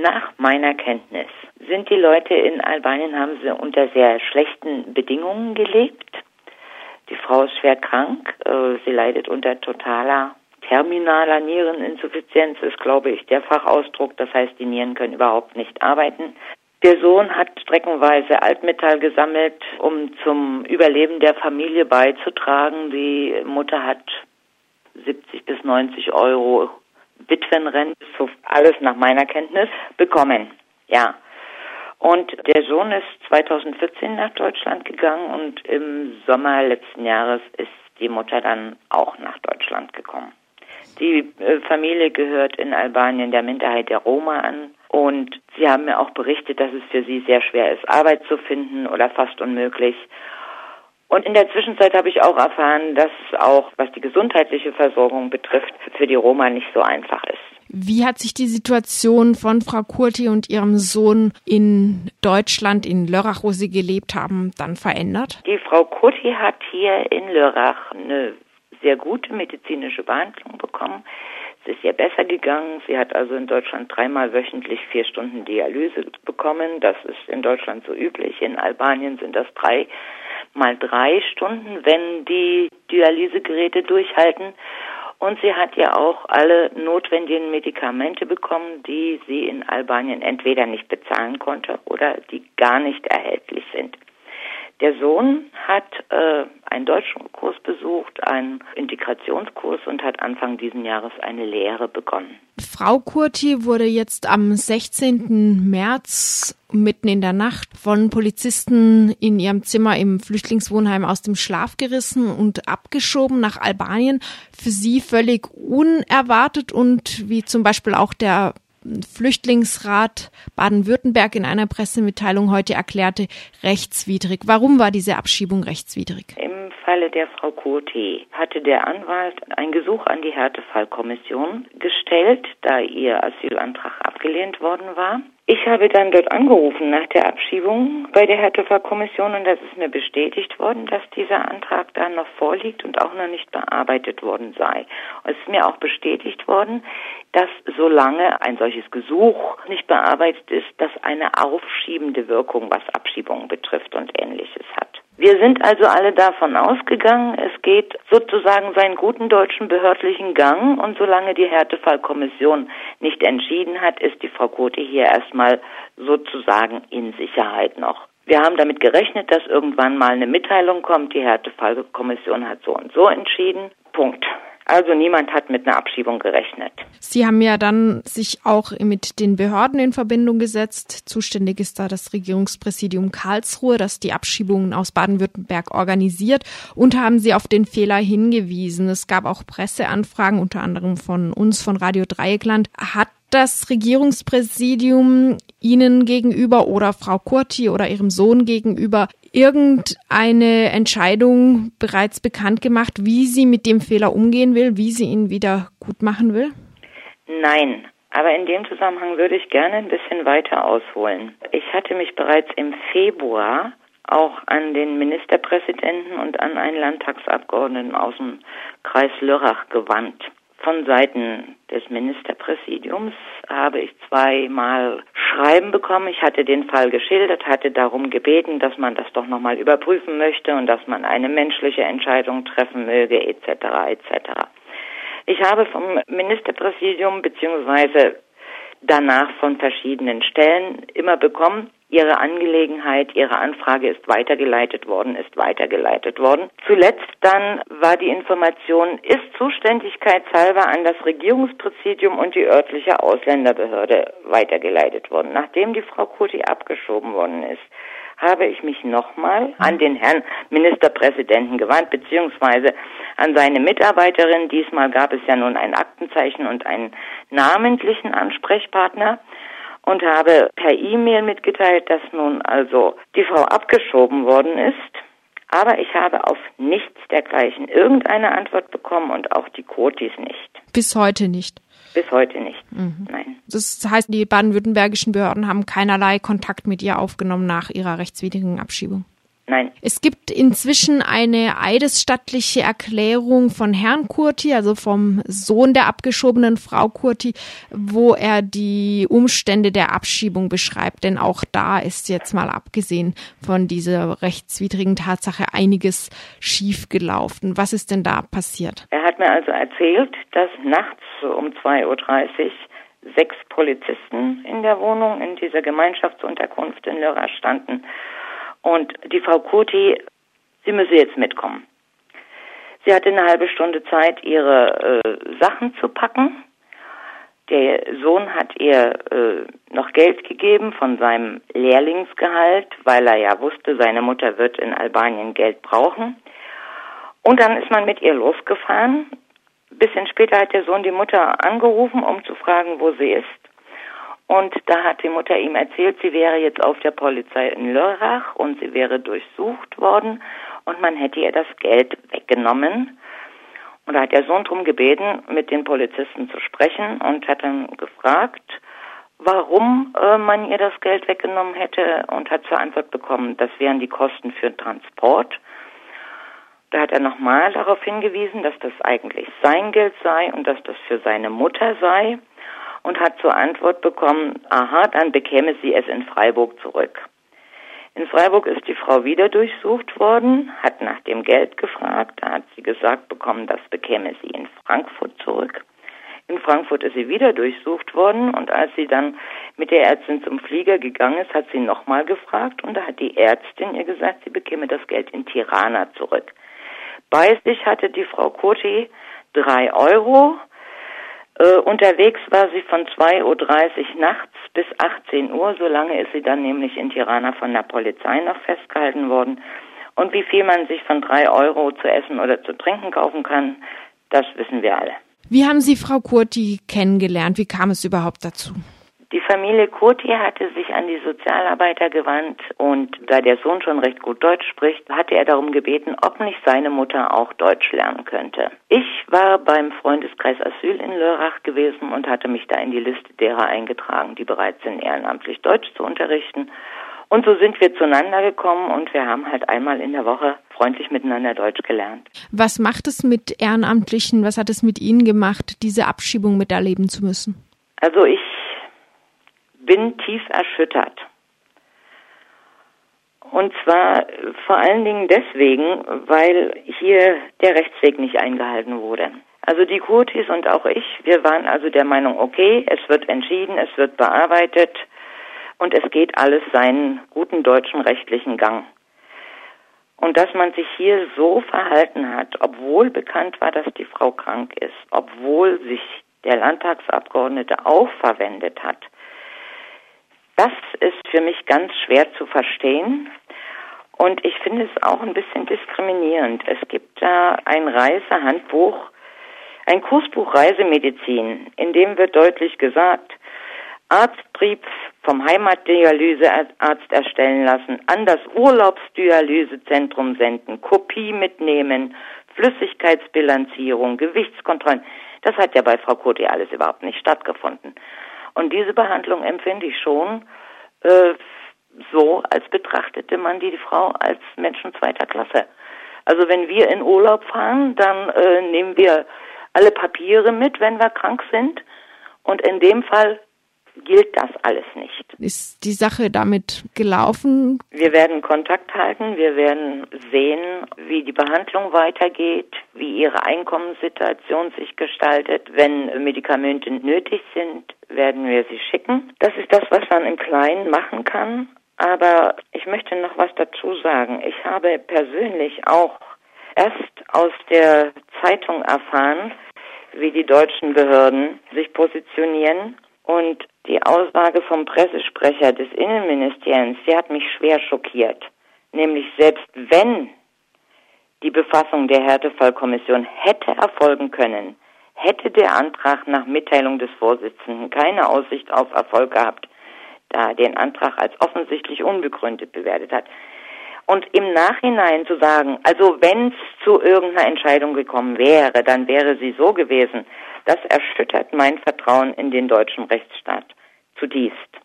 Nach meiner Kenntnis sind die Leute in Albanien, haben sie unter sehr schlechten Bedingungen gelebt. Die Frau ist schwer krank, äh, sie leidet unter totaler terminaler Niereninsuffizienz, ist, glaube ich, der Fachausdruck. Das heißt, die Nieren können überhaupt nicht arbeiten. Der Sohn hat streckenweise Altmetall gesammelt, um zum Überleben der Familie beizutragen. Die Mutter hat 70 bis 90 Euro Witwenrente, so alles nach meiner Kenntnis, bekommen. Ja. Und der Sohn ist 2014 nach Deutschland gegangen und im Sommer letzten Jahres ist die Mutter dann auch nach Deutschland gekommen. Die äh, Familie gehört in Albanien der Minderheit der Roma an und sie haben mir auch berichtet, dass es für sie sehr schwer ist, Arbeit zu finden oder fast unmöglich. Und in der Zwischenzeit habe ich auch erfahren, dass auch, was die gesundheitliche Versorgung betrifft, für die Roma nicht so einfach ist. Wie hat sich die Situation von Frau Kurti und ihrem Sohn in Deutschland, in Lörrach, wo sie gelebt haben, dann verändert? Die Frau Kurti hat hier in Lörrach eine sehr gute medizinische Behandlung bekommen. Es ist ihr besser gegangen. Sie hat also in Deutschland dreimal wöchentlich vier Stunden Dialyse bekommen. Das ist in Deutschland so üblich. In Albanien sind das drei mal drei Stunden, wenn die Dialysegeräte durchhalten. Und sie hat ja auch alle notwendigen Medikamente bekommen, die sie in Albanien entweder nicht bezahlen konnte oder die gar nicht erhältlich sind. Der Sohn hat äh, einen Deutschkurs besucht, einen Integrationskurs und hat Anfang diesen Jahres eine Lehre begonnen. Frau Kurti wurde jetzt am 16. März mitten in der Nacht von Polizisten in ihrem Zimmer im Flüchtlingswohnheim aus dem Schlaf gerissen und abgeschoben nach Albanien. Für sie völlig unerwartet und wie zum Beispiel auch der Flüchtlingsrat Baden-Württemberg in einer Pressemitteilung heute erklärte, rechtswidrig. Warum war diese Abschiebung rechtswidrig? Im Falle der Frau Cote hatte der Anwalt ein Gesuch an die Härtefallkommission gestellt, da ihr Asylantrag abgelehnt worden war. Ich habe dann dort angerufen nach der Abschiebung bei der Härtefallkommission und das ist mir bestätigt worden, dass dieser Antrag da noch vorliegt und auch noch nicht bearbeitet worden sei. Es ist mir auch bestätigt worden, dass solange ein solches Gesuch nicht bearbeitet ist, das eine aufschiebende Wirkung, was Abschiebungen betrifft und ähnliches hat. Wir sind also alle davon ausgegangen, es geht sozusagen seinen guten deutschen behördlichen Gang und solange die Härtefallkommission nicht entschieden hat, ist die Frau Kote hier erstmal sozusagen in Sicherheit noch. Wir haben damit gerechnet, dass irgendwann mal eine Mitteilung kommt, die Härtefallkommission hat so und so entschieden. Punkt. Also niemand hat mit einer Abschiebung gerechnet. Sie haben ja dann sich auch mit den Behörden in Verbindung gesetzt. Zuständig ist da das Regierungspräsidium Karlsruhe, das die Abschiebungen aus Baden-Württemberg organisiert und haben Sie auf den Fehler hingewiesen. Es gab auch Presseanfragen, unter anderem von uns, von Radio Dreieckland. Hat das Regierungspräsidium Ihnen gegenüber oder Frau Kurti oder Ihrem Sohn gegenüber irgendeine Entscheidung bereits bekannt gemacht, wie sie mit dem Fehler umgehen will, wie sie ihn wieder gut machen will? Nein, aber in dem Zusammenhang würde ich gerne ein bisschen weiter ausholen. Ich hatte mich bereits im Februar auch an den Ministerpräsidenten und an einen Landtagsabgeordneten aus dem Kreis Lörrach gewandt. Von Seiten des Ministerpräsidiums habe ich zweimal Schreiben bekommen. Ich hatte den Fall geschildert, hatte darum gebeten, dass man das doch nochmal überprüfen möchte und dass man eine menschliche Entscheidung treffen möge, etc. etc. Ich habe vom Ministerpräsidium beziehungsweise danach von verschiedenen Stellen immer bekommen, Ihre Angelegenheit, Ihre Anfrage ist weitergeleitet worden, ist weitergeleitet worden. Zuletzt dann war die Information, ist zuständigkeitshalber an das Regierungspräsidium und die örtliche Ausländerbehörde weitergeleitet worden. Nachdem die Frau Kuti abgeschoben worden ist, habe ich mich nochmal an den Herrn Ministerpräsidenten gewandt, beziehungsweise an seine Mitarbeiterin. Diesmal gab es ja nun ein Aktenzeichen und einen namentlichen Ansprechpartner und habe per E-Mail mitgeteilt, dass nun also die Frau abgeschoben worden ist. Aber ich habe auf nichts dergleichen irgendeine Antwort bekommen und auch die Kotis nicht. Bis heute nicht. Bis heute nicht. Mhm. Nein. Das heißt, die baden-württembergischen Behörden haben keinerlei Kontakt mit ihr aufgenommen nach ihrer rechtswidrigen Abschiebung. Nein. Es gibt inzwischen eine eidesstattliche Erklärung von Herrn Kurti, also vom Sohn der abgeschobenen Frau Kurti, wo er die Umstände der Abschiebung beschreibt. Denn auch da ist jetzt mal abgesehen von dieser rechtswidrigen Tatsache einiges schiefgelaufen. Was ist denn da passiert? Er hat mir also erzählt, dass nachts um 2.30 Uhr sechs Polizisten in der Wohnung in dieser Gemeinschaftsunterkunft in Lörrach standen und die Frau Kurti, sie müsse jetzt mitkommen. Sie hatte eine halbe Stunde Zeit, ihre äh, Sachen zu packen. Der Sohn hat ihr äh, noch Geld gegeben von seinem Lehrlingsgehalt, weil er ja wusste, seine Mutter wird in Albanien Geld brauchen. Und dann ist man mit ihr losgefahren. Bisschen später hat der Sohn die Mutter angerufen, um zu fragen, wo sie ist. Und da hat die Mutter ihm erzählt, sie wäre jetzt auf der Polizei in Lörrach und sie wäre durchsucht worden und man hätte ihr das Geld weggenommen. Und da hat der Sohn darum gebeten, mit den Polizisten zu sprechen und hat dann gefragt, warum äh, man ihr das Geld weggenommen hätte und hat zur Antwort bekommen, das wären die Kosten für den Transport. Da hat er nochmal darauf hingewiesen, dass das eigentlich sein Geld sei und dass das für seine Mutter sei und hat zur Antwort bekommen, aha, dann bekäme sie es in Freiburg zurück. In Freiburg ist die Frau wieder durchsucht worden, hat nach dem Geld gefragt, da hat sie gesagt bekommen, das bekäme sie in Frankfurt zurück. In Frankfurt ist sie wieder durchsucht worden und als sie dann mit der Ärztin zum Flieger gegangen ist, hat sie nochmal gefragt und da hat die Ärztin ihr gesagt, sie bekäme das Geld in Tirana zurück. Bei sich hatte die Frau Koti drei Euro äh, unterwegs war sie von 2.30 Uhr nachts bis 18 Uhr. So lange ist sie dann nämlich in Tirana von der Polizei noch festgehalten worden. Und wie viel man sich von drei Euro zu essen oder zu trinken kaufen kann, das wissen wir alle. Wie haben Sie Frau Kurti kennengelernt? Wie kam es überhaupt dazu? Die Familie Kurti hatte sich an die Sozialarbeiter gewandt und da der Sohn schon recht gut Deutsch spricht, hatte er darum gebeten, ob nicht seine Mutter auch Deutsch lernen könnte. Ich war beim Freundeskreis Asyl in Lörrach gewesen und hatte mich da in die Liste derer eingetragen, die bereit sind, ehrenamtlich Deutsch zu unterrichten. Und so sind wir zueinander gekommen und wir haben halt einmal in der Woche freundlich miteinander Deutsch gelernt. Was macht es mit Ehrenamtlichen? Was hat es mit Ihnen gemacht, diese Abschiebung miterleben zu müssen? Also ich bin tief erschüttert. Und zwar vor allen Dingen deswegen, weil hier der Rechtsweg nicht eingehalten wurde. Also die Kurtis und auch ich, wir waren also der Meinung, okay, es wird entschieden, es wird bearbeitet und es geht alles seinen guten deutschen rechtlichen Gang. Und dass man sich hier so verhalten hat, obwohl bekannt war, dass die Frau krank ist, obwohl sich der Landtagsabgeordnete auch verwendet hat, das ist für mich ganz schwer zu verstehen. Und ich finde es auch ein bisschen diskriminierend. Es gibt da ein Reisehandbuch, ein Kursbuch Reisemedizin, in dem wird deutlich gesagt, Arztbrief vom Heimatdialysearzt erstellen lassen, an das Urlaubsdialysezentrum senden, Kopie mitnehmen, Flüssigkeitsbilanzierung, Gewichtskontrollen. Das hat ja bei Frau Kurti alles überhaupt nicht stattgefunden. Und diese Behandlung empfinde ich schon äh, so, als betrachtete man die Frau als Menschen zweiter Klasse. Also wenn wir in Urlaub fahren, dann äh, nehmen wir alle Papiere mit, wenn wir krank sind. Und in dem Fall gilt das alles nicht. Ist die Sache damit gelaufen? Wir werden Kontakt halten, wir werden sehen, wie die Behandlung weitergeht, wie ihre Einkommenssituation sich gestaltet. Wenn Medikamente nötig sind, werden wir sie schicken. Das ist das, was man im Kleinen machen kann. Aber ich möchte noch was dazu sagen. Ich habe persönlich auch erst aus der Zeitung erfahren, wie die deutschen Behörden sich positionieren. Und die Aussage vom Pressesprecher des Innenministeriums, die hat mich schwer schockiert. Nämlich selbst wenn die Befassung der Härtefallkommission hätte erfolgen können, hätte der Antrag nach Mitteilung des Vorsitzenden keine Aussicht auf Erfolg gehabt, da er den Antrag als offensichtlich unbegründet bewertet hat. Und im Nachhinein zu sagen, also wenn es zu irgendeiner Entscheidung gekommen wäre, dann wäre sie so gewesen, das erschüttert mein Vertrauen in den deutschen Rechtsstaat zutiefst.